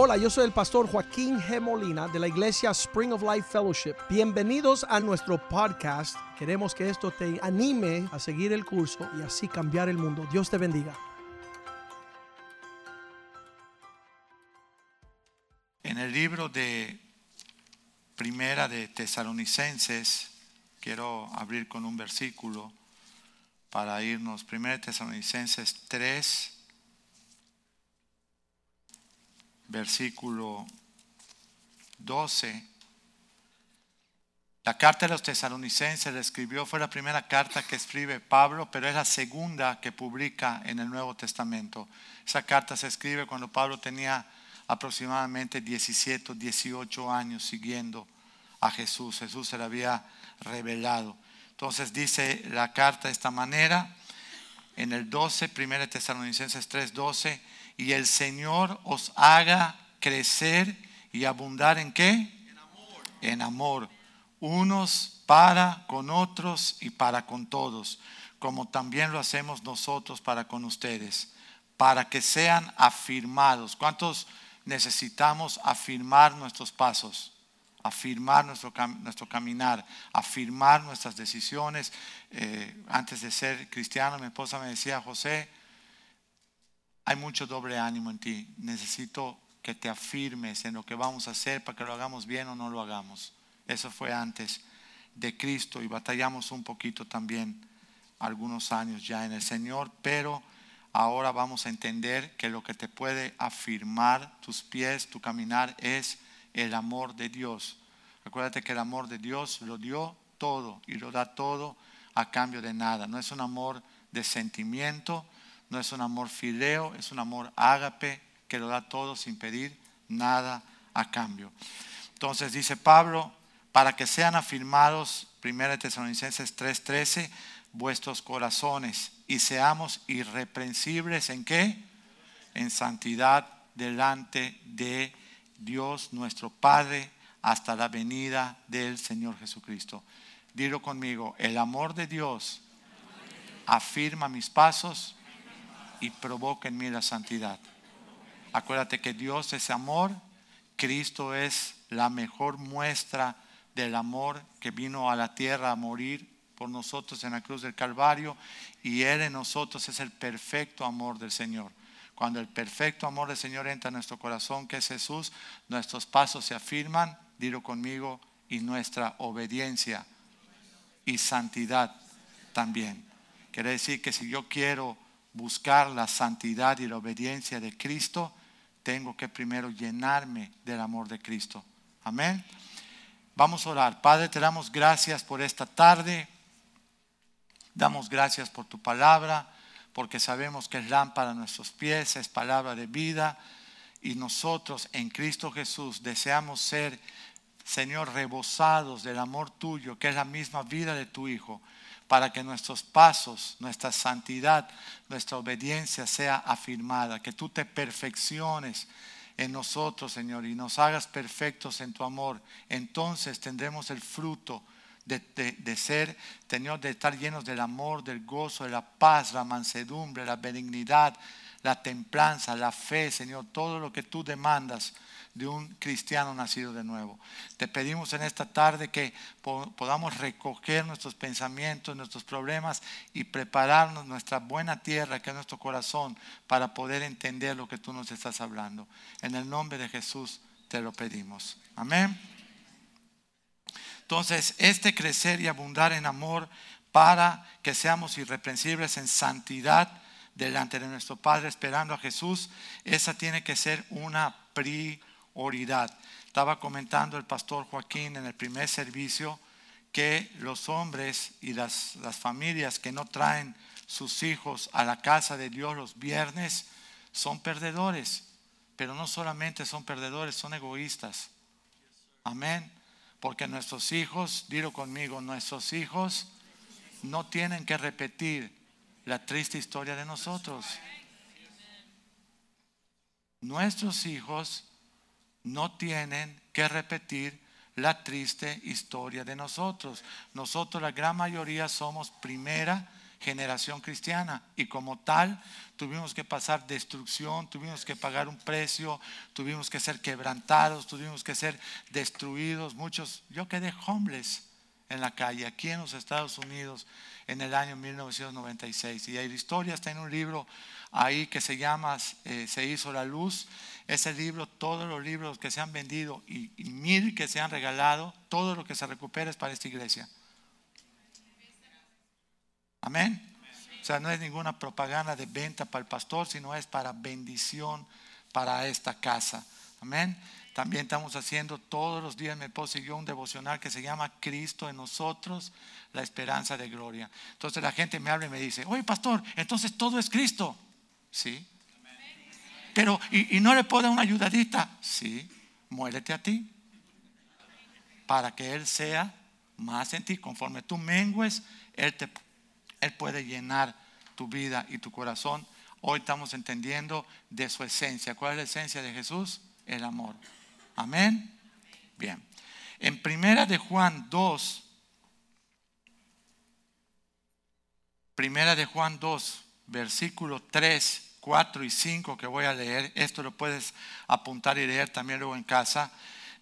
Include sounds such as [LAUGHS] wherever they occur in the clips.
Hola, yo soy el pastor Joaquín G. Molina de la iglesia Spring of Life Fellowship. Bienvenidos a nuestro podcast. Queremos que esto te anime a seguir el curso y así cambiar el mundo. Dios te bendiga. En el libro de Primera de Tesalonicenses, quiero abrir con un versículo para irnos. Primera de Tesalonicenses 3, versículo 12. La carta de los tesalonicenses la escribió, fue la primera carta que escribe Pablo, pero es la segunda que publica en el Nuevo Testamento. Esa carta se escribe cuando Pablo tenía aproximadamente 17 18 años siguiendo a Jesús. Jesús se le había revelado. Entonces dice la carta de esta manera, en el 12, 1 Tesalonicenses 3, 12, y el Señor os haga crecer y abundar en qué? En amor. En amor. Unos para con otros y para con todos, como también lo hacemos nosotros para con ustedes, para que sean afirmados. ¿Cuántos necesitamos afirmar nuestros pasos? afirmar nuestro, nuestro caminar, afirmar nuestras decisiones. Eh, antes de ser cristiano, mi esposa me decía, José, hay mucho doble ánimo en ti. Necesito que te afirmes en lo que vamos a hacer para que lo hagamos bien o no lo hagamos. Eso fue antes de Cristo y batallamos un poquito también algunos años ya en el Señor, pero ahora vamos a entender que lo que te puede afirmar tus pies, tu caminar es el amor de Dios. Acuérdate que el amor de Dios lo dio todo y lo da todo a cambio de nada. No es un amor de sentimiento, no es un amor fileo, es un amor ágape que lo da todo sin pedir nada a cambio. Entonces dice Pablo, para que sean afirmados, 1 Tesalonicenses 3:13, vuestros corazones y seamos irreprensibles en qué? En santidad delante de Dios nuestro Padre hasta la venida del Señor Jesucristo. Dilo conmigo, el amor de Dios afirma mis pasos y provoca en mí la santidad. Acuérdate que Dios es amor, Cristo es la mejor muestra del amor que vino a la tierra a morir por nosotros en la cruz del Calvario y Él en nosotros es el perfecto amor del Señor. Cuando el perfecto amor del Señor entra en nuestro corazón, que es Jesús, nuestros pasos se afirman, dilo conmigo, y nuestra obediencia y santidad también. Quiere decir que si yo quiero buscar la santidad y la obediencia de Cristo, tengo que primero llenarme del amor de Cristo. Amén. Vamos a orar. Padre, te damos gracias por esta tarde. Damos gracias por tu palabra, porque sabemos que es lámpara a nuestros pies, es palabra de vida. Y nosotros en Cristo Jesús deseamos ser, Señor, rebosados del amor tuyo, que es la misma vida de tu Hijo para que nuestros pasos, nuestra santidad, nuestra obediencia sea afirmada, que tú te perfecciones en nosotros, Señor, y nos hagas perfectos en tu amor. Entonces tendremos el fruto de, ser, Señor, de estar llenos del amor, del gozo, de la paz, la mansedumbre, la benignidad, la templanza, la fe, Señor, todo lo que tú demandas de un cristiano nacido de nuevo. Te pedimos en esta tarde que podamos recoger nuestros pensamientos, nuestros problemas y prepararnos nuestra buena tierra, que es nuestro corazón, para poder entender lo que tú nos estás hablando. En el nombre de Jesús te lo pedimos. Amén. Entonces, este crecer y abundar en amor para que seamos irreprensibles en santidad delante de nuestro Padre, esperando a Jesús, esa tiene que ser una prioridad estaba comentando el pastor Joaquín en el primer servicio que los hombres y las, las familias que no traen sus hijos a la casa de Dios los viernes son perdedores. Pero no solamente son perdedores, son egoístas. Amén. Porque nuestros hijos, dilo conmigo, nuestros hijos no tienen que repetir la triste historia de nosotros. Nuestros hijos no tienen que repetir la triste historia de nosotros. Nosotros, la gran mayoría, somos primera generación cristiana y como tal tuvimos que pasar destrucción, tuvimos que pagar un precio, tuvimos que ser quebrantados, tuvimos que ser destruidos. Muchos, yo quedé homeless en la calle aquí en los Estados Unidos en el año 1996 y la historia está en un libro ahí que se llama eh, Se hizo la luz. Ese libro, todos los libros que se han vendido y, mil que se han regalado, todo lo que se recupera es para esta iglesia. Amén. O sea, no es ninguna propaganda de venta para el pastor, sino es para bendición para esta casa. Amén. También estamos haciendo todos los días, me poseyó un devocional que se llama Cristo en nosotros, la esperanza de gloria. Entonces la gente me habla y me dice, oye pastor, entonces todo es Cristo. Sí. Pero, ¿y, no le puedo dar una ayudadita? Sí, muérete a ti. Para que Él sea más en ti. Conforme tú mengues, Él te él puede llenar tu vida y tu corazón. Hoy estamos entendiendo de su esencia. ¿Cuál es la esencia de Jesús? El amor. Amén. Bien. En primera de Juan 2, primera de Juan 2, versículo 3, 4 y 5 que voy a leer, esto lo puedes apuntar y leer también luego en casa.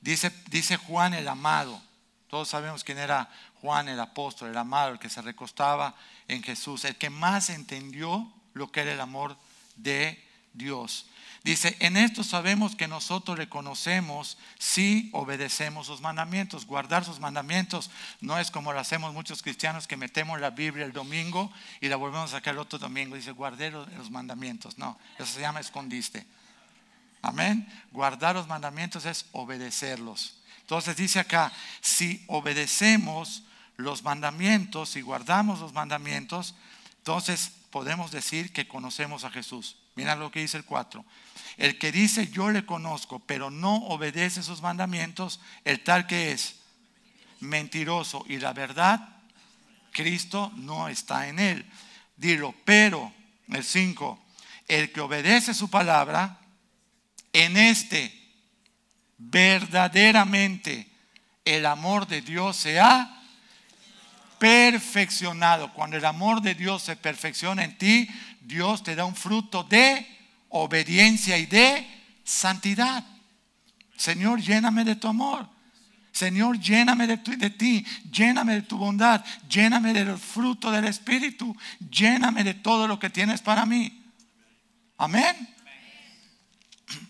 Dice, dice Juan el amado, todos sabemos quién era Juan el apóstol, el amado, el que se recostaba en Jesús, el que más entendió lo que era el amor de Dios. Dice, en esto sabemos que nosotros le conocemos si obedecemos sus mandamientos. Guardar sus mandamientos no es como lo hacemos muchos cristianos que metemos la Biblia el domingo y la volvemos a sacar el otro domingo. Dice, guardé los mandamientos. No, eso se llama escondiste. Amén. Guardar los mandamientos es obedecerlos. Entonces dice acá, si obedecemos los mandamientos, y guardamos los mandamientos, entonces podemos decir que conocemos a Jesús. Mira lo que dice el 4. El que dice yo le conozco, pero no obedece sus mandamientos, el tal que es mentiroso y la verdad, Cristo no está en él. Dilo, pero, el 5, el que obedece su palabra, en este verdaderamente el amor de Dios se ha perfeccionado. Cuando el amor de Dios se perfecciona en ti, Dios te da un fruto de obediencia y de santidad. Señor, lléname de tu amor. Señor, lléname de, de, ti, lléname de tu bondad, lléname del fruto del Espíritu, lléname de todo lo que tienes para mí. Amén.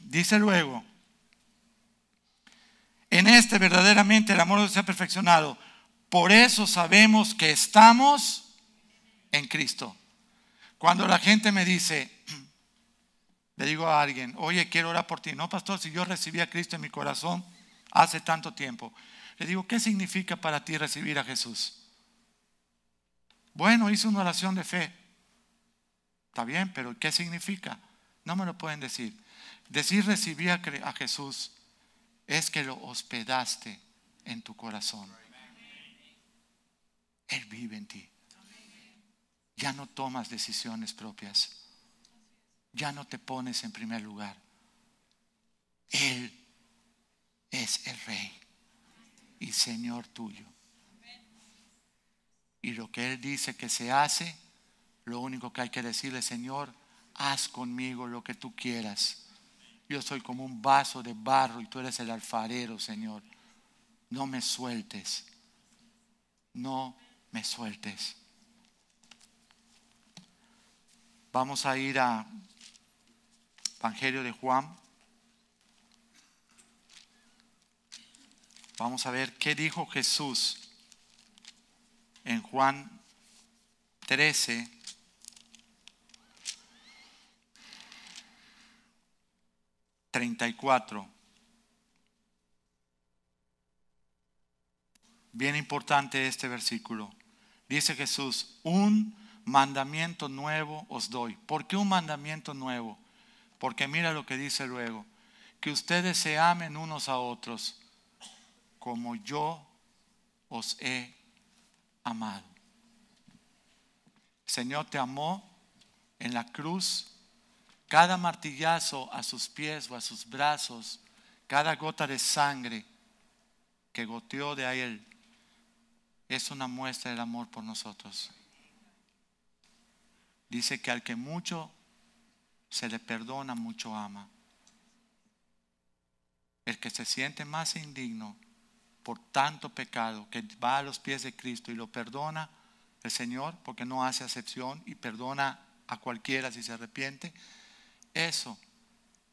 Dice luego, en este verdaderamente el amor se ha perfeccionado. Por eso sabemos que estamos en Cristo. Cuando la gente me dice, [CLEARS THROAT] le digo a alguien, oye, quiero orar por ti. No, pastor, si yo recibí a Cristo en mi corazón hace tanto tiempo. Le digo, ¿qué significa para ti recibir a Jesús? Bueno, hice una oración de fe. Está bien, pero ¿qué significa? No me lo pueden decir. Decir recibí a Jesús es que lo hospedaste en tu corazón. Él vive en ti. Ya no tomas decisiones propias. Ya no te pones en primer lugar. Él es el rey y Señor tuyo. Y lo que Él dice que se hace, lo único que hay que decirle, Señor, haz conmigo lo que tú quieras. Yo soy como un vaso de barro y tú eres el alfarero, Señor. No me sueltes. No me sueltes. Vamos a ir a Evangelio de Juan. Vamos a ver qué dijo Jesús en Juan 13. ...34... Bien importante este versículo. Dice Jesús, un mandamiento nuevo os doy. ¿Por qué un mandamiento nuevo? Porque mira lo que dice luego, que ustedes se amen unos a otros como yo os he amado. Señor te amó en la cruz, cada martillazo a sus pies o a sus brazos, cada gota de sangre que goteó de él es una muestra del amor por nosotros. Dice que al que mucho se le perdona, mucho ama. El que se siente más indigno por tanto pecado, que va a los pies de Cristo y lo perdona el Señor, porque no hace acepción y perdona a cualquiera si se arrepiente, eso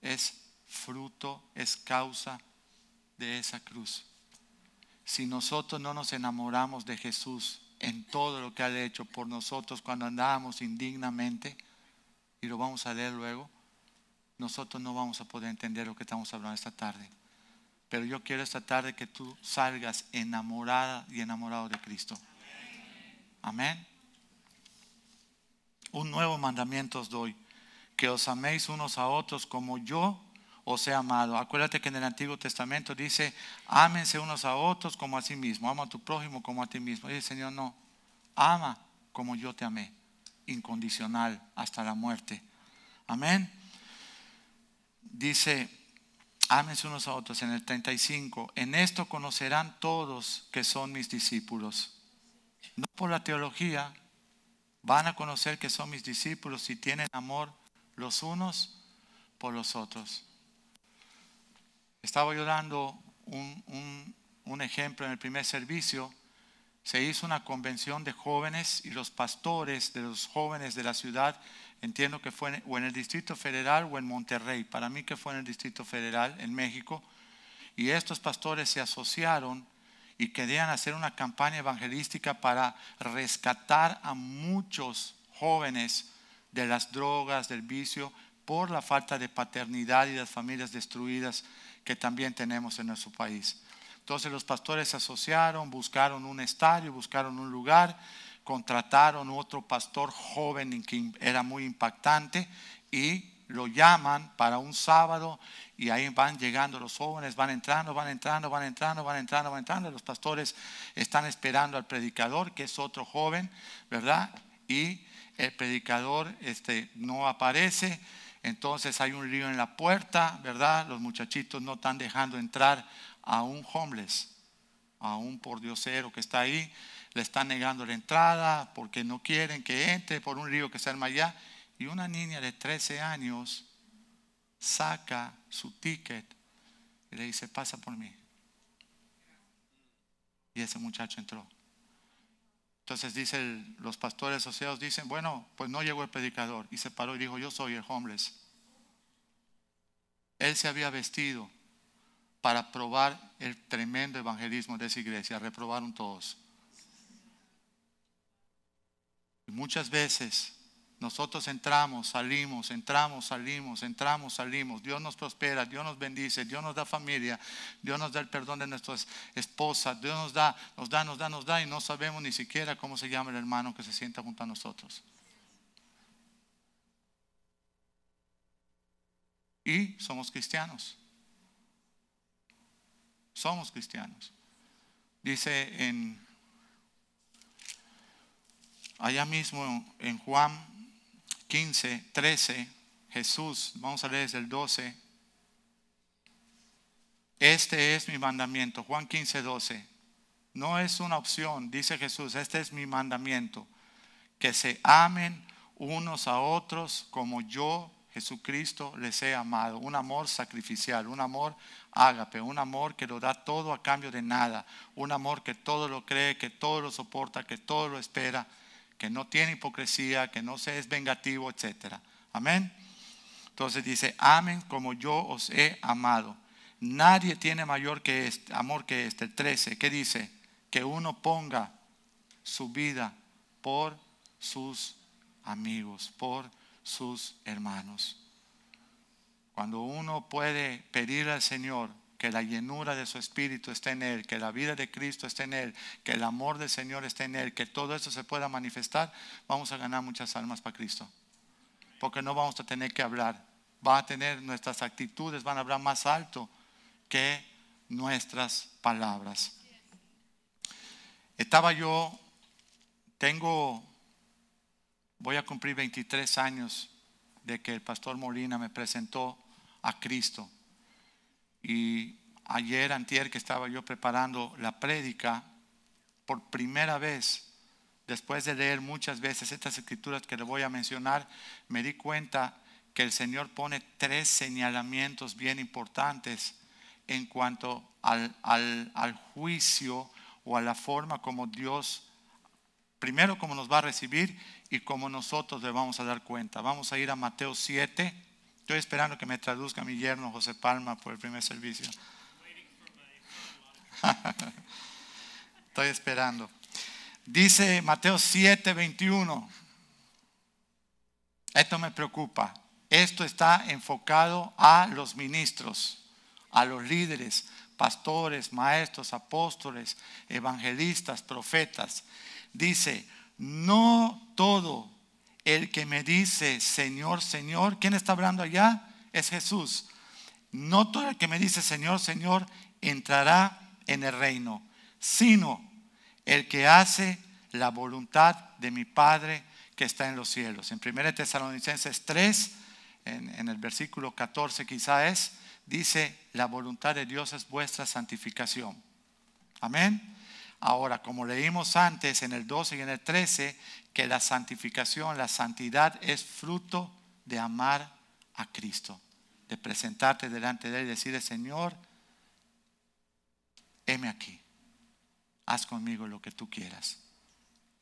es fruto, es causa de esa cruz. Si nosotros no nos enamoramos de Jesús en todo lo que ha hecho por nosotros cuando andábamos indignamente, y lo vamos a leer luego, nosotros no vamos a poder entender lo que estamos hablando esta tarde. Pero yo quiero esta tarde que tú salgas enamorada y enamorado de Cristo. Amén. Un nuevo mandamiento os doy, que os améis unos a otros como yo os he amado. Acuérdate que en el Antiguo Testamento dice, ámense unos a otros como a sí mismo, ama a tu prójimo como a ti mismo. Y el Señor no, ama como yo te amé, incondicional hasta la muerte. Amén. Dice, ámense unos a otros en el 35, en esto conocerán todos que son mis discípulos. No por la teología, van a conocer que son mis discípulos si tienen amor los unos por los otros. Estaba yo dando un, ejemplo en el primer servicio. Se hizo una convención de jóvenes y los pastores de los jóvenes de la ciudad, entiendo que fue o en el Distrito Federal o en Monterrey, para mí que fue en el Distrito Federal, en México, y estos pastores se asociaron y querían hacer una campaña evangelística para rescatar a muchos jóvenes de las drogas, del vicio, por la falta de paternidad y las familias destruidas que también tenemos en nuestro país. Entonces los pastores se asociaron, buscaron un estadio, buscaron un lugar, contrataron otro pastor joven que era muy impactante y lo llaman para un sábado y ahí van llegando los jóvenes, van entrando, van entrando, van entrando, van entrando, van entrando. Los pastores están esperando al predicador, que es otro joven, ¿verdad? Y el predicador este, no aparece entonces hay un lío en la puerta, ¿verdad? Los muchachitos no están dejando entrar a un homeless, a un pordiosero que está ahí. Le están negando la entrada porque no quieren que entre por un río que se arma allá. Y una niña de 13 años saca su ticket y le dice, pasa por mí. Y ese muchacho entró. Entonces dice los pastores asociados dicen, bueno, pues no llegó el predicador y se paró y dijo, yo soy el homeless. Él se había vestido para probar el tremendo evangelismo de esa iglesia. Reprobaron todos. Y muchas veces nosotros entramos, salimos, entramos, salimos, entramos, salimos. Dios nos prospera, Dios nos bendice, Dios nos da familia, Dios nos da el perdón de nuestras esposas, Dios nos da, nos da, nos da, nos da y no sabemos ni siquiera cómo se llama el hermano que se sienta junto a nosotros. Y somos cristianos. Somos cristianos. Dice en allá mismo en Juan 15, 13, Jesús, vamos a leer desde el 12. Este es mi mandamiento, Juan 15, 12. No es una opción, dice Jesús, este es mi mandamiento, que se amen unos a otros como yo, Jesucristo, les he amado. Un amor sacrificial, un amor ágape, un amor que lo da todo a cambio de nada, un amor que todo lo cree, que todo lo soporta, que todo lo espera que no tiene hipocresía, que no se es vengativo, etc. Amén. Entonces dice, amen como yo os he amado. Nadie tiene mayor que este, amor que este. El 13, ¿qué dice? Que uno ponga su vida por sus amigos, por sus hermanos. Cuando uno puede pedir al Señor que la llenura de su espíritu esté en Él, que la vida de Cristo esté en Él, que el amor del Señor esté en Él, que todo eso se pueda manifestar, vamos a ganar muchas almas para Cristo. Porque no vamos a tener que hablar, va a tener nuestras actitudes, van a hablar más alto que nuestras palabras. Estaba yo, tengo, voy a cumplir 23 años de que el pastor Molina me presentó a Cristo. Y ayer, antier, que estaba yo preparando la prédica, por primera vez después de leer muchas veces estas escrituras que le voy a mencionar, me di cuenta que el Señor pone tres señalamientos bien importantes en cuanto al, al, juicio o a la forma como Dios, primero como nos va a recibir y como nosotros le vamos a dar cuenta. Vamos a ir a Mateo 7. Estoy esperando que me traduzca mi yerno José Palma por el primer servicio. [LAUGHS] Estoy esperando. Dice Mateo 7, 21. Esto me preocupa. Esto está enfocado a los ministros, a los líderes, pastores, maestros, apóstoles, evangelistas, profetas. Dice, no todo el que me dice Señor, Señor, ¿quién está hablando allá? Es Jesús. No todo el que me dice Señor, Señor entrará en el reino, sino el que hace la voluntad de mi Padre que está en los cielos. En 1 Tesalonicenses 3, en, el versículo 14 quizá es, dice, la voluntad de Dios es vuestra santificación. Amén. Ahora, como leímos antes en el 12 y en el 13, que la santificación, la santidad es fruto de amar a Cristo, de presentarte delante de Él y decirle, Señor, heme aquí, haz conmigo lo que tú quieras.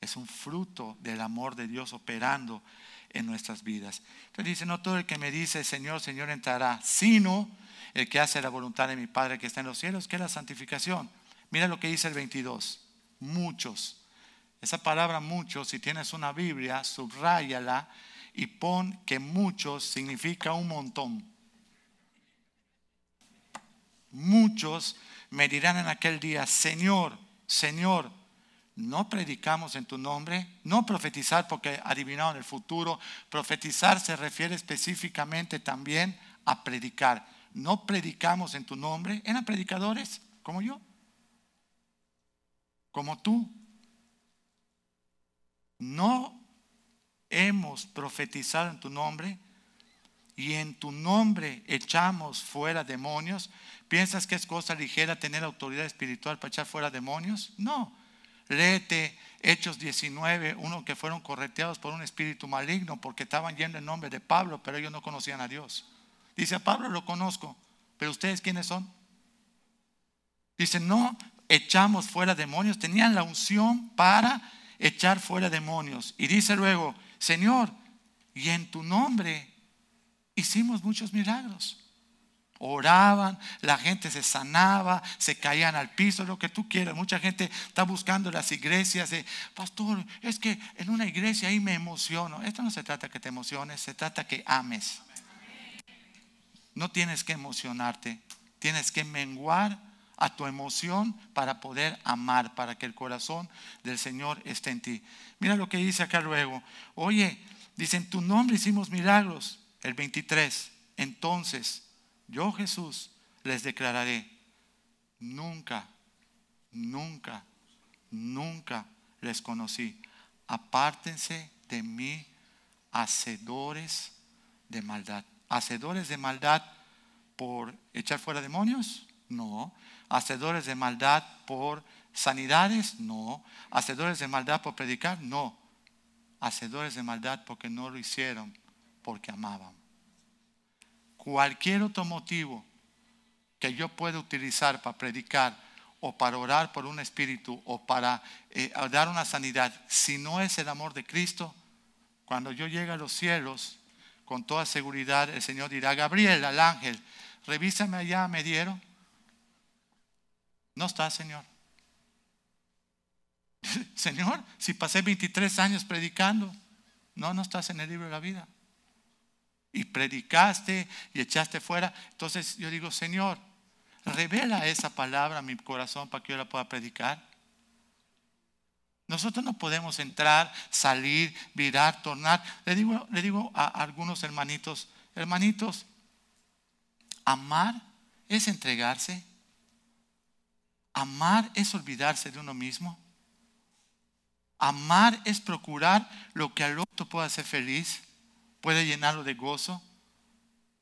Es un fruto del amor de Dios operando en nuestras vidas. Entonces dice, no todo el que me dice, Señor, Señor, entrará, sino el que hace la voluntad de mi Padre que está en los cielos, que es la santificación. Mira lo que dice el 22, muchos. Esa palabra muchos, si tienes una Biblia, subráyala y pon que muchos significa un montón. Muchos me dirán en aquel día, Señor, Señor, no predicamos en tu nombre, no profetizar porque adivinaron el futuro, profetizar se refiere específicamente también a predicar. No predicamos en tu nombre, eran predicadores como yo, como tú. No hemos profetizado en tu nombre y en tu nombre echamos fuera demonios. ¿Piensas que es cosa ligera tener autoridad espiritual para echar fuera demonios? No. Léete Hechos 19, uno que fueron correteados por un espíritu maligno porque estaban yendo en nombre de Pablo, pero ellos no conocían a Dios. Dice, a Pablo lo conozco, pero ustedes quiénes son? Dice, no echamos fuera demonios, tenían la unción para echar fuera demonios. Y dice luego, Señor, y en tu nombre hicimos muchos milagros oraban, la gente se sanaba, se caían al piso, lo que tú quieras. Mucha gente está buscando las iglesias de, pastor, es que en una iglesia ahí me emociono. Esto no se trata que te emociones, se trata que ames. No tienes que emocionarte, tienes que menguar a tu emoción para poder amar, para que el corazón del Señor esté en ti. Mira lo que dice acá luego. Oye, dicen, tu nombre hicimos milagros. El 23. Entonces, yo Jesús les declararé, nunca, nunca, nunca les conocí. Apártense de mí, hacedores de maldad. ¿Hacedores de maldad por echar fuera demonios? No. ¿Hacedores de maldad por sanidades? No. ¿Hacedores de maldad por predicar? No. Hacedores de maldad porque no lo hicieron, porque amaban cualquier otro motivo que yo pueda utilizar para predicar o para orar por un espíritu o para eh, dar una sanidad, si no es el amor de Cristo, cuando yo llegue a los cielos, con toda seguridad el Señor dirá, Gabriel, al ángel, revísame allá, me dieron. No está, Señor. [LAUGHS] Señor, si pasé 23 años predicando, no, no estás en el libro de la vida y predicaste y echaste fuera. Entonces yo digo, Señor, revela esa palabra a mi corazón para que yo la pueda predicar. Nosotros no podemos entrar, salir, virar, tornar. Le digo, le digo a algunos hermanitos, hermanitos, amar es entregarse. Amar es olvidarse de uno mismo. Amar es procurar lo que al otro pueda hacer feliz puede llenarlo de gozo.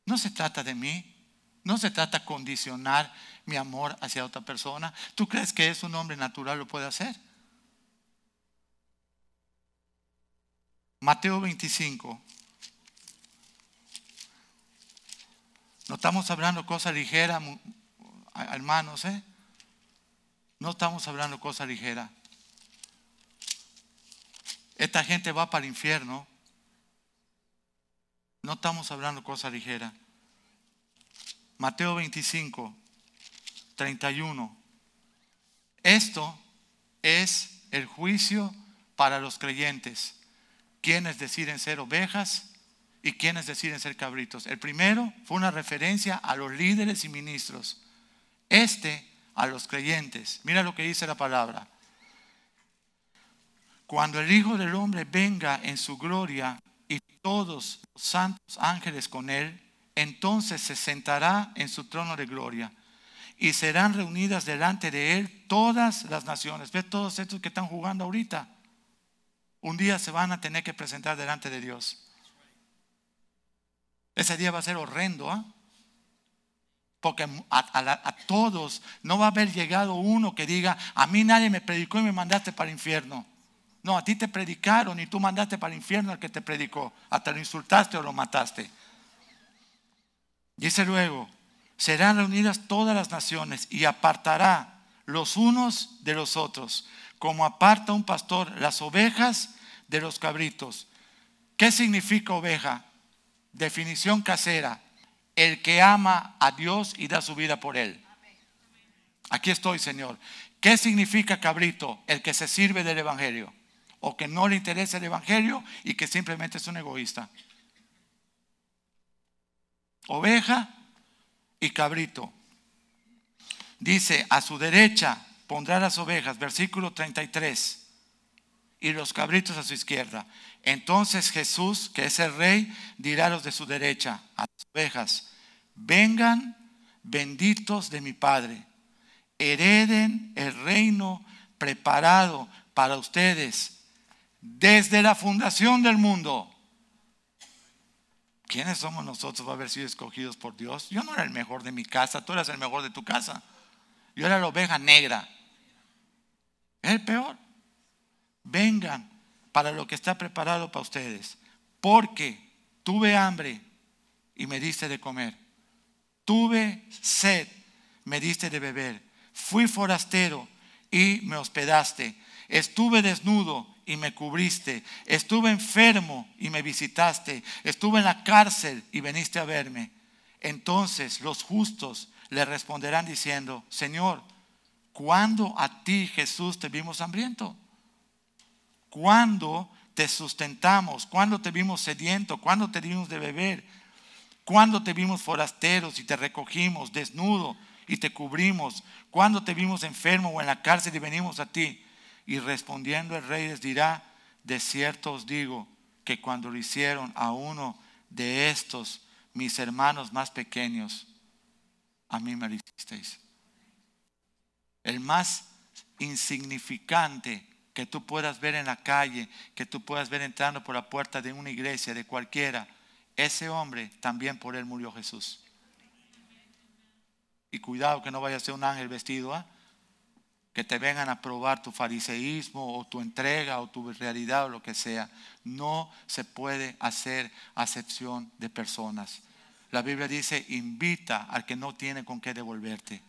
No se trata de mí. No se trata de condicionar mi amor hacia otra persona. ¿Tú crees que es un hombre natural lo puede hacer? Mateo 25. No estamos hablando cosas ligeras, hermanos, ¿eh? No estamos hablando cosas ligeras. Esta gente va para el infierno. No estamos hablando cosas ligeras. Mateo 25, 31. Esto es el juicio para los creyentes. Quienes deciden ser ovejas y quienes deciden ser cabritos. El primero fue una referencia a los líderes y ministros. Este a los creyentes. Mira lo que dice la palabra. Cuando el Hijo del Hombre venga en su gloria y todos los santos ángeles con él, entonces se sentará en su trono de gloria y serán reunidas delante de él todas las naciones. ¿Ves todos estos que están jugando ahorita? Un día se van a tener que presentar delante de Dios. Ese día va a ser horrendo, ¿ah? Porque a, todos no va a haber llegado uno que diga, a mí nadie me predicó y me mandaste para el infierno. No, a ti te predicaron y tú mandaste para el infierno al que te predicó. Hasta lo insultaste o lo mataste. Dice luego, serán reunidas todas las naciones y apartará los unos de los otros, como aparta un pastor las ovejas de los cabritos. ¿Qué significa oveja? Definición casera, el que ama a Dios y da su vida por él. Aquí estoy, Señor. ¿Qué significa cabrito? El que se sirve del Evangelio o que no le interesa el Evangelio y que simplemente es un egoísta. Oveja y cabrito. Dice, a su derecha pondrá las ovejas, versículo 33, y los cabritos a su izquierda. Entonces Jesús, que es el rey, dirá a los de su derecha, a las ovejas, vengan benditos de mi Padre, hereden el reino preparado para ustedes desde la fundación del mundo. ¿Quiénes somos nosotros para haber sido escogidos por Dios? Yo no era el mejor de mi casa, tú eras el mejor de tu casa. Yo era la oveja negra. Es el peor. Vengan para lo que está preparado para ustedes. Porque tuve hambre y me diste de comer. Tuve sed, me diste de beber. Fui forastero y me hospedaste. Estuve desnudo y me cubriste. Estuve enfermo y me visitaste. Estuve en la cárcel y viniste a verme. Entonces los justos le responderán diciendo, Señor, ¿cuándo a ti Jesús te vimos hambriento? ¿Cuándo te sustentamos? ¿Cuándo te vimos sediento? ¿Cuándo te dimos de beber? ¿Cuándo te vimos forasteros y te recogimos desnudo y te cubrimos? ¿Cuándo te vimos enfermo o en la cárcel y venimos a ti? Y respondiendo el rey les dirá, de cierto os digo que cuando lo hicieron a uno de estos, mis hermanos más pequeños, a mí me lo hicisteis. El más insignificante que tú puedas ver en la calle, que tú puedas ver entrando por la puerta de una iglesia, de cualquiera, ese hombre también por él murió Jesús. Y cuidado que no vaya a ser un ángel vestido, ¿ah? que te vengan a probar tu fariseísmo o tu entrega o tu realidad o lo que sea. No se puede hacer acepción de personas. La Biblia dice, invita al que no tiene con qué devolverte.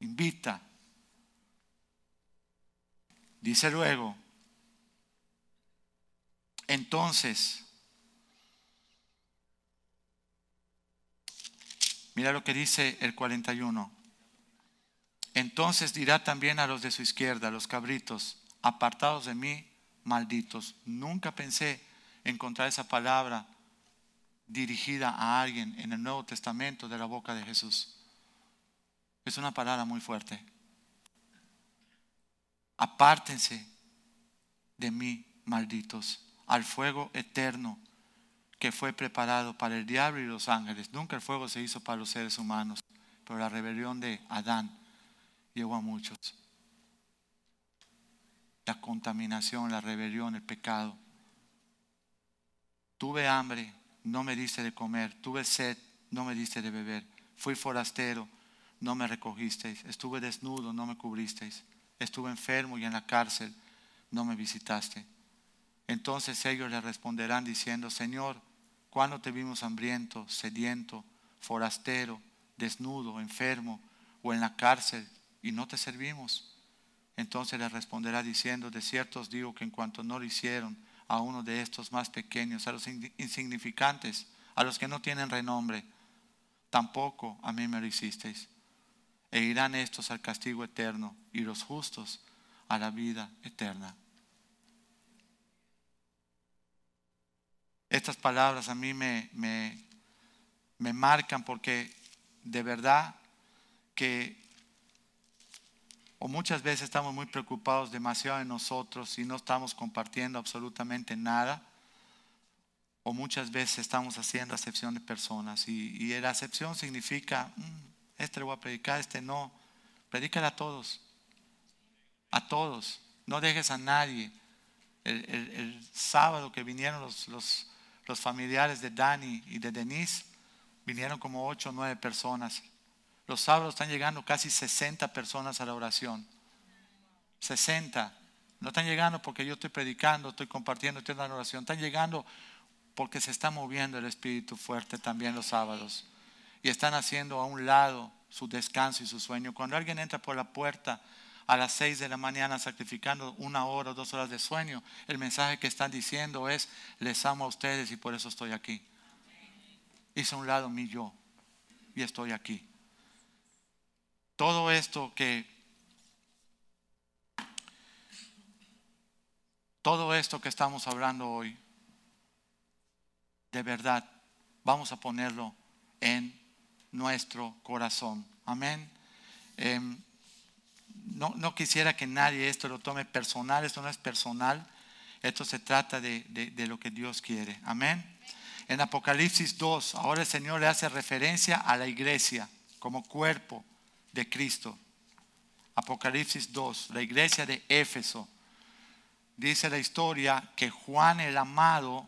Invita. Dice luego, entonces, mira lo que dice el 41. Entonces dirá también a los de su izquierda, los cabritos, apartados de mí, malditos. Nunca pensé encontrar esa palabra dirigida a alguien en el Nuevo Testamento de la boca de Jesús. Es una palabra muy fuerte. Apártense de mí, malditos, al fuego eterno que fue preparado para el diablo y los ángeles. Nunca el fuego se hizo para los seres humanos, pero la rebelión de Adán llegó a muchos. La contaminación, la rebelión, el pecado. Tuve hambre, no me diste de comer. Tuve sed, no me diste de beber. Fui forastero, no me recogisteis. Estuve desnudo, no me cubristeis. Estuve enfermo y en la cárcel, no me visitaste. Entonces ellos le responderán diciendo, Señor, ¿cuándo te vimos hambriento, sediento, forastero, desnudo, enfermo o en la cárcel y no te servimos? Entonces le responderá diciendo, de cierto os digo que en cuanto no lo hicieron a uno de estos más pequeños, a los insignificantes, a los que no tienen renombre, tampoco a mí me lo hicisteis. E irán estos al castigo eterno y los justos a la vida eterna. Estas palabras a mí me, me, me marcan porque de verdad que o muchas veces estamos muy preocupados demasiado en nosotros y no estamos compartiendo absolutamente nada, o muchas veces estamos haciendo acepción de personas y, la acepción significa, mm, este le voy a predicar, este no, predícale a todos, a todos, no dejes a nadie. El, sábado que vinieron los, los, los familiares de Dani y de Denise, vinieron como ocho o nueve personas los sábados están llegando casi 60 personas a la oración. 60. No están llegando porque yo estoy predicando, estoy compartiendo, estoy dando oración. Están llegando porque se está moviendo el Espíritu fuerte también los sábados. Y están haciendo a un lado su descanso y su sueño. Cuando alguien entra por la puerta a las 6 de la mañana sacrificando una hora o dos horas de sueño, el mensaje que están diciendo es, les amo a ustedes y por eso estoy aquí. Hice a un lado mi yo y estoy aquí todo esto que todo esto que estamos hablando hoy, de verdad, vamos a ponerlo en nuestro corazón. Amén. Em, no, no, quisiera que nadie esto lo tome personal, esto no es personal, esto se trata de, de lo que Dios quiere. Amén. En Apocalipsis 2, ahora el Señor le hace referencia a la iglesia como cuerpo de Cristo. Apocalipsis 2, la iglesia de Éfeso. Dice la historia que Juan el amado,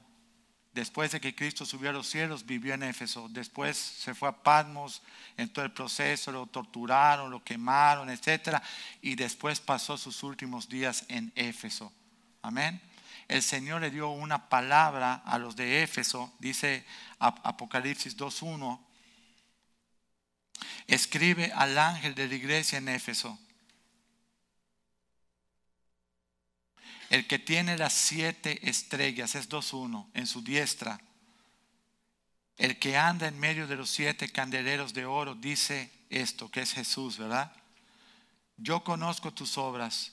después de que Cristo subió a los cielos, vivió en Éfeso. Después se fue a Patmos, en todo el proceso, lo torturaron, lo quemaron, etc. Y después pasó sus últimos días en Éfeso. Amén. El Señor le dio una palabra a los de Éfeso, dice Apocalipsis 2.1, escribe al ángel de la iglesia en Éfeso. El que tiene las siete estrellas es 2.1 en su diestra. El que anda en medio de los siete candeleros de oro dice esto, que es Jesús, ¿verdad? Yo conozco tus obras,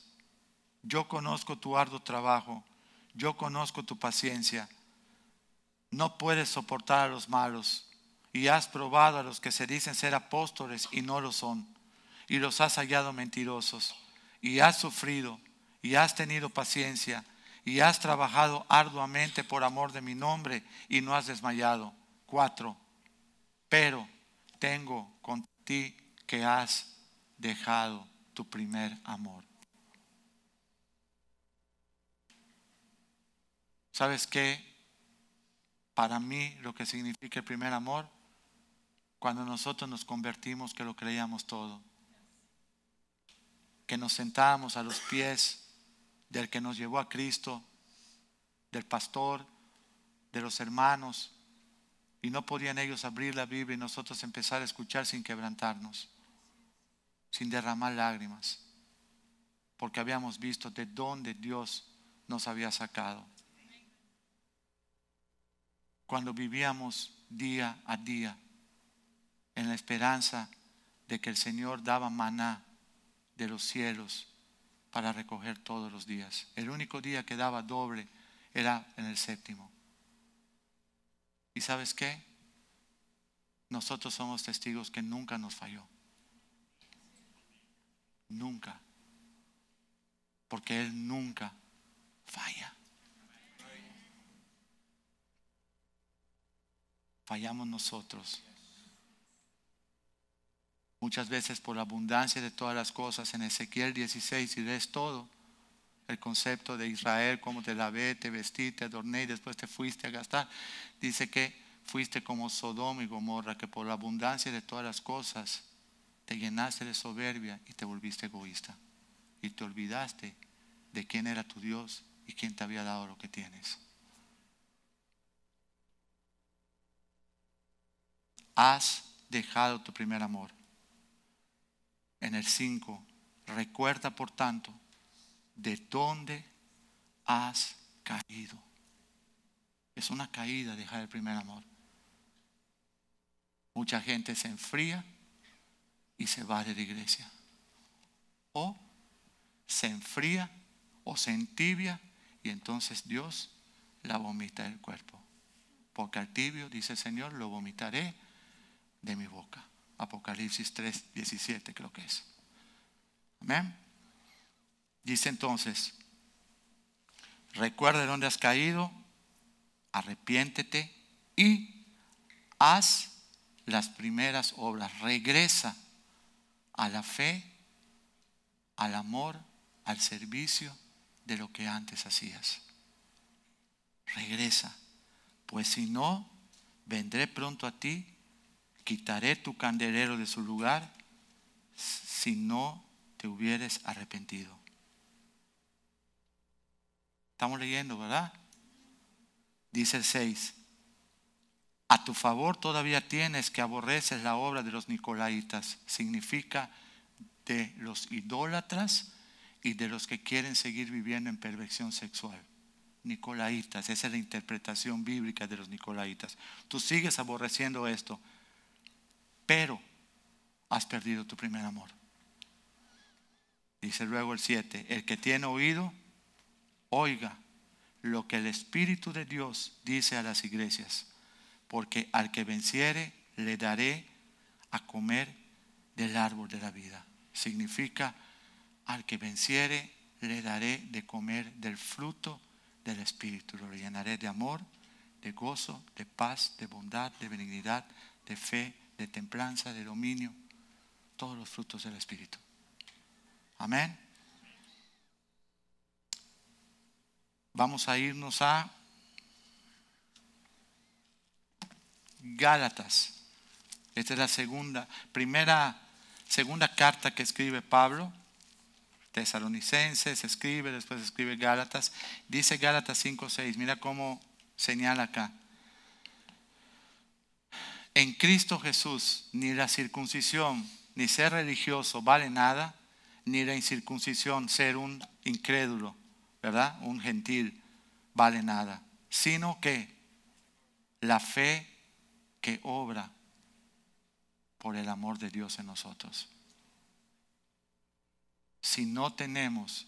yo conozco tu arduo trabajo, yo conozco tu paciencia. No puedes soportar a los malos y has probado a los que se dicen ser apóstoles y no lo son, y los has hallado mentirosos, y has sufrido, y has tenido paciencia, y has trabajado arduamente por amor de mi nombre, y no has desmayado. Cuatro, pero tengo con ti que has dejado tu primer amor. ¿Sabes qué? Para mí lo que significa el primer amor cuando nosotros nos convertimos que lo creíamos todo. Que nos sentábamos a los pies del que nos llevó a Cristo, del pastor, de los hermanos, y no podían ellos abrir la Biblia y nosotros empezar a escuchar sin quebrantarnos, sin derramar lágrimas, porque habíamos visto de dónde Dios nos había sacado. Cuando vivíamos día a día en la esperanza de que el Señor daba maná de los cielos para recoger todos los días. El único día que daba doble era en el séptimo. ¿Y sabes qué? Nosotros somos testigos que nunca nos falló. Nunca. Porque Él nunca falla. Fallamos nosotros Muchas veces por la abundancia de todas las cosas, en Ezequiel 16, y ves todo, el concepto de Israel, cómo te lavé, te vestí, te adorné y después te fuiste a gastar, dice que fuiste como Sodoma y Gomorra, que por la abundancia de todas las cosas te llenaste de soberbia y te volviste egoísta. Y te olvidaste de quién era tu Dios y quién te había dado lo que tienes. Has dejado tu primer amor. En el 5, recuerda por tanto de dónde has caído. Es una caída dejar el primer amor. Mucha gente se enfría y se va de la iglesia. O se enfría o se entibia y entonces Dios la vomita del cuerpo. Porque al tibio, dice el Señor, lo vomitaré de mi boca. Apocalipsis 3, 17 creo que es. Amén. Dice entonces, recuerda de dónde has caído, arrepiéntete y haz las primeras obras. Regresa a la fe, al amor, al servicio de lo que antes hacías. Regresa, pues si no, vendré pronto a ti, quitaré tu candelero de su lugar, si no te hubieres arrepentido. Estamos leyendo, ¿verdad? Dice el 6. A tu favor todavía tienes que aborreces la obra de los nicolaitas. Significa de los idólatras y de los que quieren seguir viviendo en perversión sexual. Nicolaitas, esa es la interpretación bíblica de los nicolaitas. Tú sigues aborreciendo esto, pero has perdido tu primer amor. Dice luego el 7, el que tiene oído, oiga lo que el Espíritu de Dios dice a las iglesias, porque al que venciere le daré a comer del árbol de la vida. Significa, al que venciere le daré de comer del fruto del Espíritu. Lo llenaré de amor, de gozo, de paz, de bondad, de benignidad, de fe, de templanza, de dominio, todos los frutos del Espíritu. Amén. Vamos a irnos a Gálatas. Esta es la segunda, primera, segunda carta que escribe Pablo. Tesalonicenses, escribe, después escribe Gálatas. Dice Gálatas 5:6. Mira cómo señala acá. En Cristo Jesús ni la circuncisión ni ser religioso vale nada, ni la incircuncisión ser un incrédulo ¿verdad? Un gentil vale nada, sino que la fe que obra por el amor de Dios en nosotros. Si no tenemos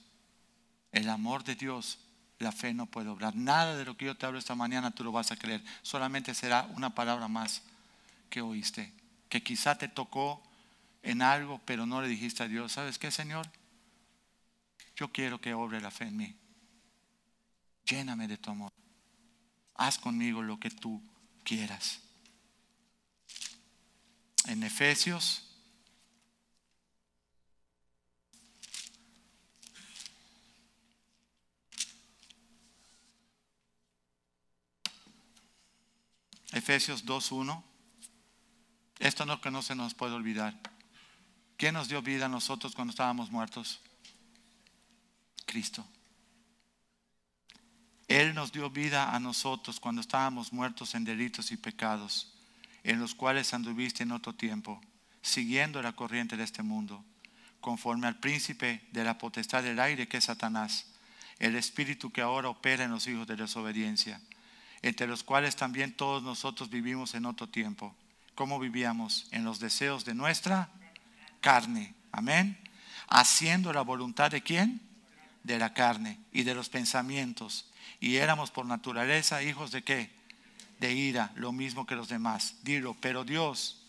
el amor de Dios, la fe no puede obrar. Nada de lo que yo te hablo esta mañana tú lo vas a creer. Solamente será una palabra más que oíste, que quizá te tocó en algo, pero no le dijiste a Dios, ¿sabes qué, Señor? Yo quiero que obre la fe en mí lléname de tu amor. Haz conmigo lo que tú quieras. En Efesios Efesios 2.1. Esto no que no se nos puede olvidar. ¿Quién nos dio vida a nosotros cuando estábamos muertos? Cristo. Él nos dio vida a nosotros cuando estábamos muertos en delitos y pecados, en los cuales anduviste en otro tiempo, siguiendo la corriente de este mundo, conforme al príncipe de la potestad del aire que es Satanás, el espíritu que ahora opera en los hijos de desobediencia, entre los cuales también todos nosotros vivimos en otro tiempo. ¿Cómo vivíamos? En los deseos de nuestra carne. Amén. Haciendo la voluntad de quién? De la carne y de los pensamientos y éramos por naturaleza hijos de qué? De ira, lo mismo que los demás. Dilo, pero Dios,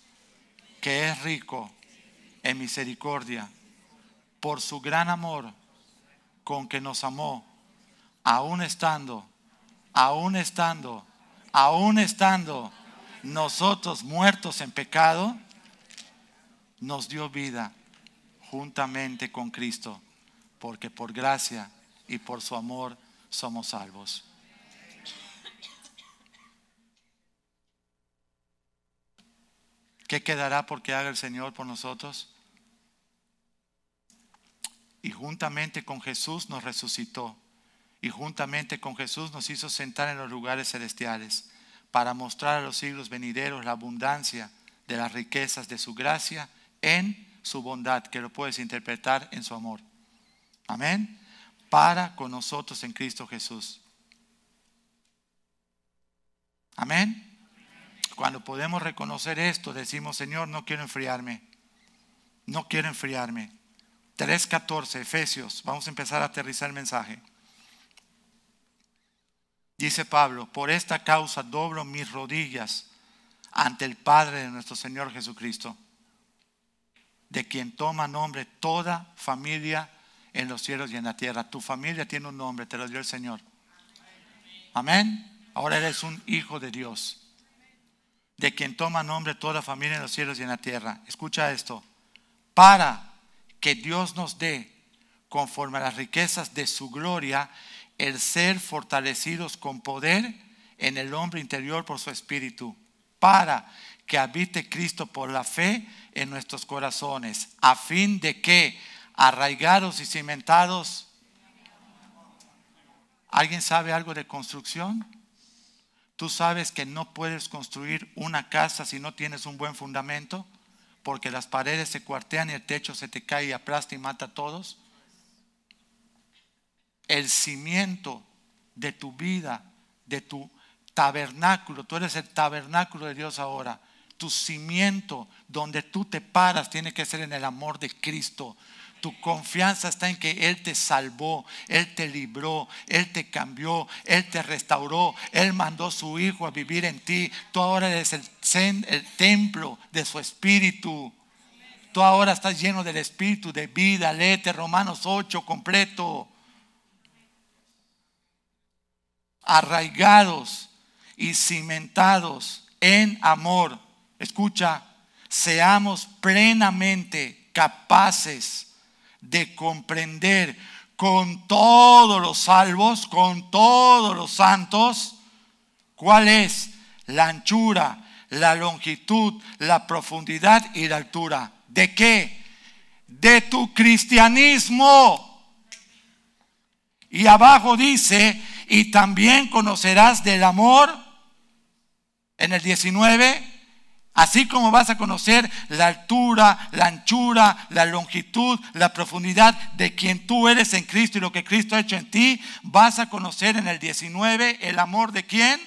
que es rico en misericordia, por su gran amor con que nos amó, aún estando, aún estando, aún estando nosotros muertos en pecado, nos dio vida juntamente con Cristo, porque por gracia y por su amor somos salvos. ¿Qué quedará porque haga el Señor por nosotros? Y juntamente con Jesús nos resucitó y juntamente con Jesús nos hizo sentar en los lugares celestiales para mostrar a los siglos venideros la abundancia de las riquezas de su gracia en su bondad, que lo puedes interpretar en su amor. Amén. Para con nosotros en Cristo Jesús. Amén. Cuando podemos reconocer esto, decimos, Señor, no quiero enfriarme. No quiero enfriarme. 3.14, Efesios. Vamos a empezar a aterrizar el mensaje. Dice Pablo, por esta causa doblo mis rodillas ante el Padre de nuestro Señor Jesucristo, de quien toma nombre toda familia en los cielos y en la tierra. Tu familia tiene un nombre, te lo dio el Señor. Amén. Ahora eres un hijo de Dios, de quien toma nombre toda familia en los cielos y en la tierra. Escucha esto, para que Dios nos dé, conforme a las riquezas de su gloria, el ser fortalecidos con poder en el hombre interior por su espíritu, para que habite Cristo por la fe en nuestros corazones, a fin de que, arraigados y cimentados, ¿alguien sabe algo de construcción? Tú sabes que no puedes construir una casa si no tienes un buen fundamento, porque las paredes se cuartean y el techo se te cae y aplasta y mata a todos el cimiento de tu vida, de tu tabernáculo. Tú eres el tabernáculo de Dios ahora. Tu cimiento donde tú te paras tiene que ser en el amor de Cristo. Tu confianza está en que Él te salvó, Él te libró, Él te cambió, Él te restauró, Él mandó su Hijo a vivir en ti. Tú ahora eres el, el templo de su Espíritu. Tú ahora estás lleno del Espíritu de vida. Léete Romanos 8 completo. Arraigados y cimentados en amor. Escucha, seamos plenamente capaces de comprender con todos los salvos, con todos los santos, cuál es la anchura, la longitud, la profundidad y la altura. ¿De qué? De tu cristianismo. Y abajo dice, y también conocerás del amor en el 19, así como vas a conocer la altura, la anchura, la longitud, la profundidad de quien tú eres en Cristo y lo que Cristo ha hecho en ti, vas a conocer en el 19 el amor de quién?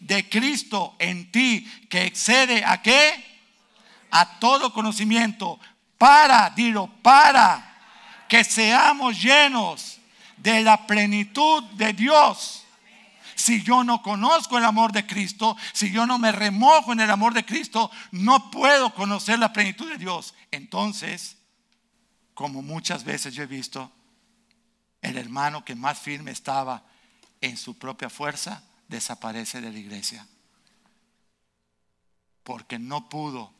De Cristo en ti, que excede a qué? A todo conocimiento, para, dilo, para que seamos llenos de la plenitud de Dios. Si yo no conozco el amor de Cristo, si yo no me remojo en el amor de Cristo, no puedo conocer la plenitud de Dios. Entonces, como muchas veces yo he visto, el hermano que más firme estaba en su propia fuerza, desaparece de la iglesia. Porque no pudo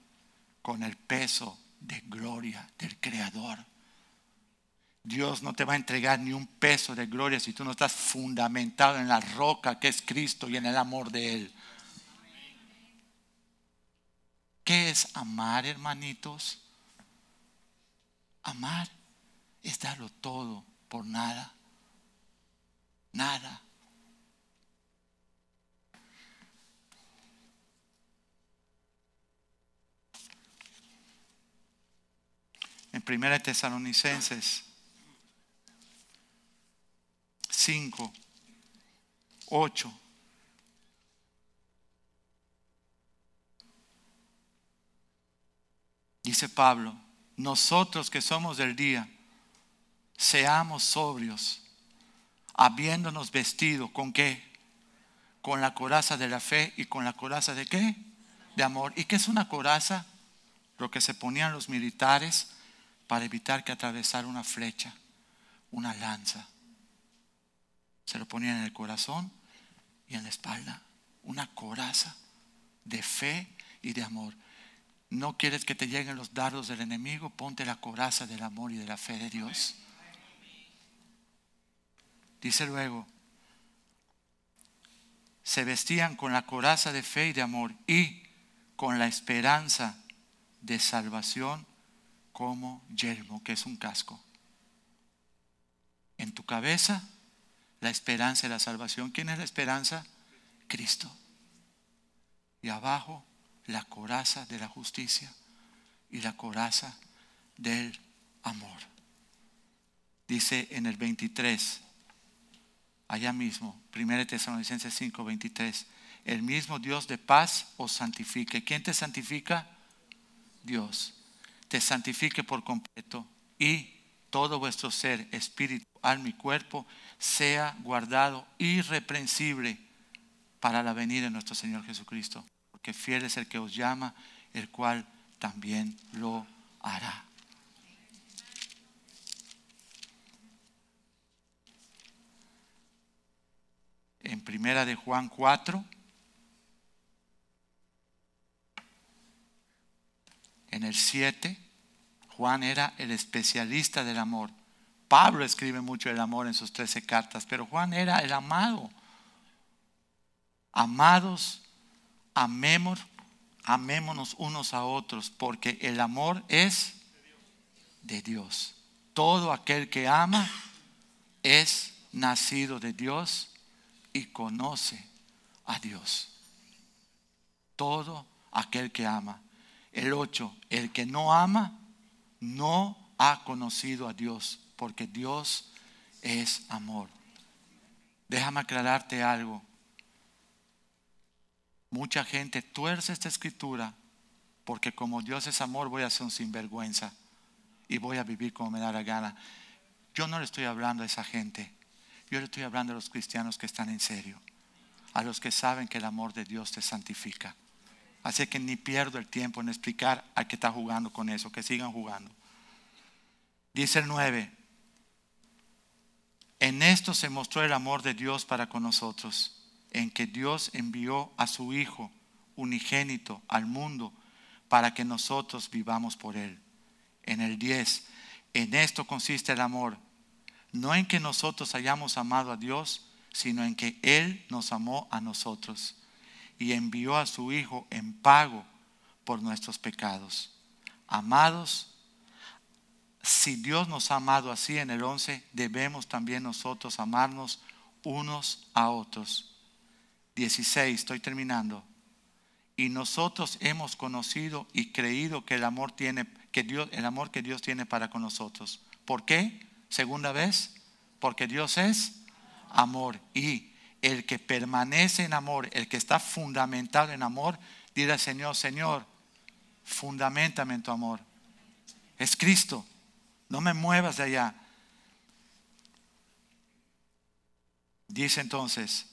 con el peso de gloria del Creador. Dios no te va a entregar ni un peso de gloria si tú no estás fundamentado en la roca que es Cristo y en el amor de Él. ¿Qué es amar, hermanitos? Amar es darlo todo por nada. Nada. En Primera Tesalonicenses 5, 8. Dice Pablo, nosotros que somos del día, seamos sobrios, habiéndonos vestido con qué? Con la coraza de la fe y con la coraza de qué? De amor. ¿Y qué es una coraza? Lo que se ponían los militares para evitar que atravesara una flecha, una lanza se lo ponían en el corazón y en la espalda. Una coraza de fe y de amor. No quieres que te lleguen los dardos del enemigo, ponte la coraza del amor y de la fe de Dios. Dice luego, se vestían con la coraza de fe y de amor y con la esperanza de salvación como yelmo, que es un casco. En tu cabeza la esperanza de la salvación. ¿Quién es la esperanza? Cristo. Y abajo la coraza de la justicia y la coraza del amor. Dice en el 23, allá mismo, 1 Tesalonicenses 5, 23, el mismo Dios de paz os santifique. ¿Quién te santifica? Dios. Te santifique por completo y todo vuestro ser, espíritu, alma y cuerpo sea guardado irreprensible para la venida de nuestro Señor Jesucristo. Porque fiel es el que os llama, el cual también lo hará. En primera de Juan 4, en el 7, Juan era el especialista del amor. Pablo escribe mucho del amor en sus 13 cartas, pero Juan era el amado. Amados, amemos, amémonos unos a otros, porque el amor es de Dios. Todo aquel que ama es nacido de Dios y conoce a Dios. Todo aquel que ama. El 8, el que no ama no ha conocido a Dios, porque Dios es amor. Déjame aclararte algo. Mucha gente tuerce esta escritura porque como Dios es amor voy a ser un sinvergüenza y voy a vivir como me da la gana. Yo no le estoy hablando a esa gente. Yo le estoy hablando a los cristianos que están en serio. A los que saben que el amor de Dios te santifica. Así que ni pierdo el tiempo en explicar a que está jugando con eso, que sigan jugando. Dice el 9, en esto se mostró el amor de Dios para con nosotros, en que Dios envió a su Hijo unigénito al mundo para que nosotros vivamos por Él. En el 10, en esto consiste el amor, no en que nosotros hayamos amado a Dios, sino en que Él nos amó a nosotros y envió a su Hijo en pago por nuestros pecados. Amados, si Dios nos ha amado así en el 11, debemos también nosotros amarnos unos a otros. 16, estoy terminando. Y nosotros hemos conocido y creído que el amor tiene que Dios el amor que Dios tiene para con nosotros. ¿Por qué? Segunda vez, porque Dios es amor y el que permanece en amor, el que está fundamentado en amor, dirá al Señor, Señor, fundamentame en tu amor. Es Cristo. No me muevas de allá. Dice entonces,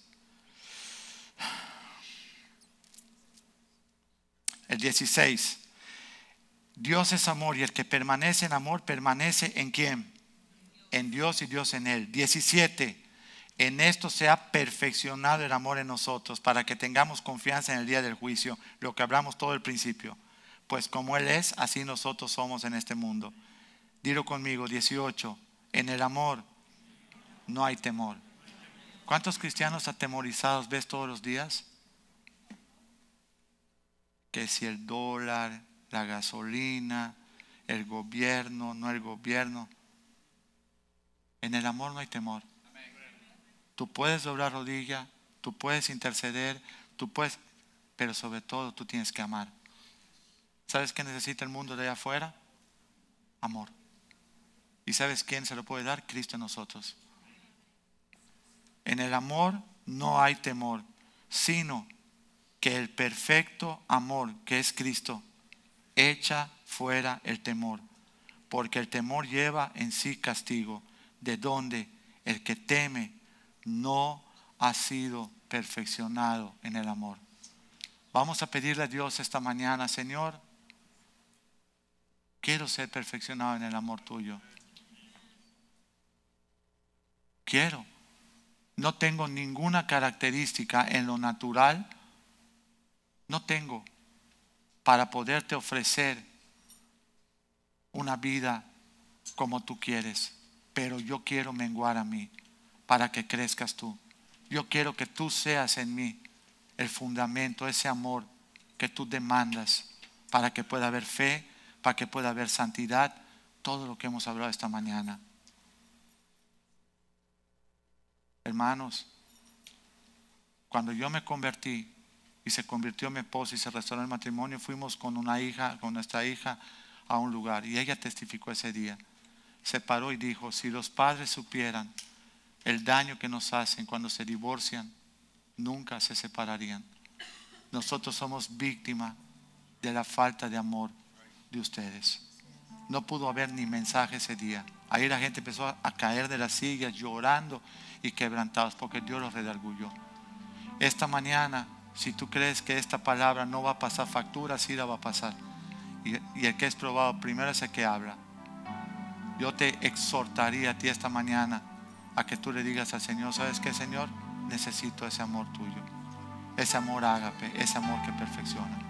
el 16, Dios es amor y el que permanece en amor permanece en quién? En Dios y Dios en él. 17, en esto se ha perfeccionado el amor en nosotros para que tengamos confianza en el día del juicio, lo que hablamos todo el principio. Pues como Él es, así nosotros somos en este mundo. Dilo conmigo, 18. En el amor no hay temor. ¿Cuántos cristianos atemorizados ves todos los días? Que si el dólar, la gasolina, el gobierno, no el gobierno. En el amor no hay temor. Tú puedes doblar rodilla, tú puedes interceder, tú puedes, pero sobre todo tú tienes que amar. ¿Sabes qué necesita el mundo de allá afuera? Amor. ¿Y sabes quién se lo puede dar? Cristo en nosotros. En el amor no hay temor, sino que el perfecto amor que es Cristo echa fuera el temor, porque el temor lleva en sí castigo, de donde el que teme no ha sido perfeccionado en el amor. Vamos a pedirle a Dios esta mañana, Señor, quiero ser perfeccionado en el amor tuyo. Quiero. No tengo ninguna característica en lo natural. No tengo para poderte ofrecer una vida como tú quieres. Pero yo quiero menguar a mí para que crezcas tú. Yo quiero que tú seas en mí el fundamento, ese amor que tú demandas para que pueda haber fe, para que pueda haber santidad, todo lo que hemos hablado esta mañana. Hermanos, cuando yo me convertí y se convirtió mi esposa y se restauró el matrimonio, fuimos con una hija, con nuestra hija, a un lugar y ella testificó ese día. Se paró y dijo, si los padres supieran el daño que nos hacen cuando se divorcian, nunca se separarían. Nosotros somos víctimas de la falta de amor de ustedes. No pudo haber ni mensaje ese día. Ahí la gente empezó a caer de las sillas llorando y quebrantados porque Dios los redargulló. Esta mañana, si tú crees que esta palabra no va a pasar factura, sí la va a pasar. Y, y el que es probado primero es el que habla. Yo te exhortaría a ti esta mañana a que tú le digas al Señor, ¿sabes qué, Señor? Necesito ese amor tuyo. Ese amor ágape, ese amor que perfecciona.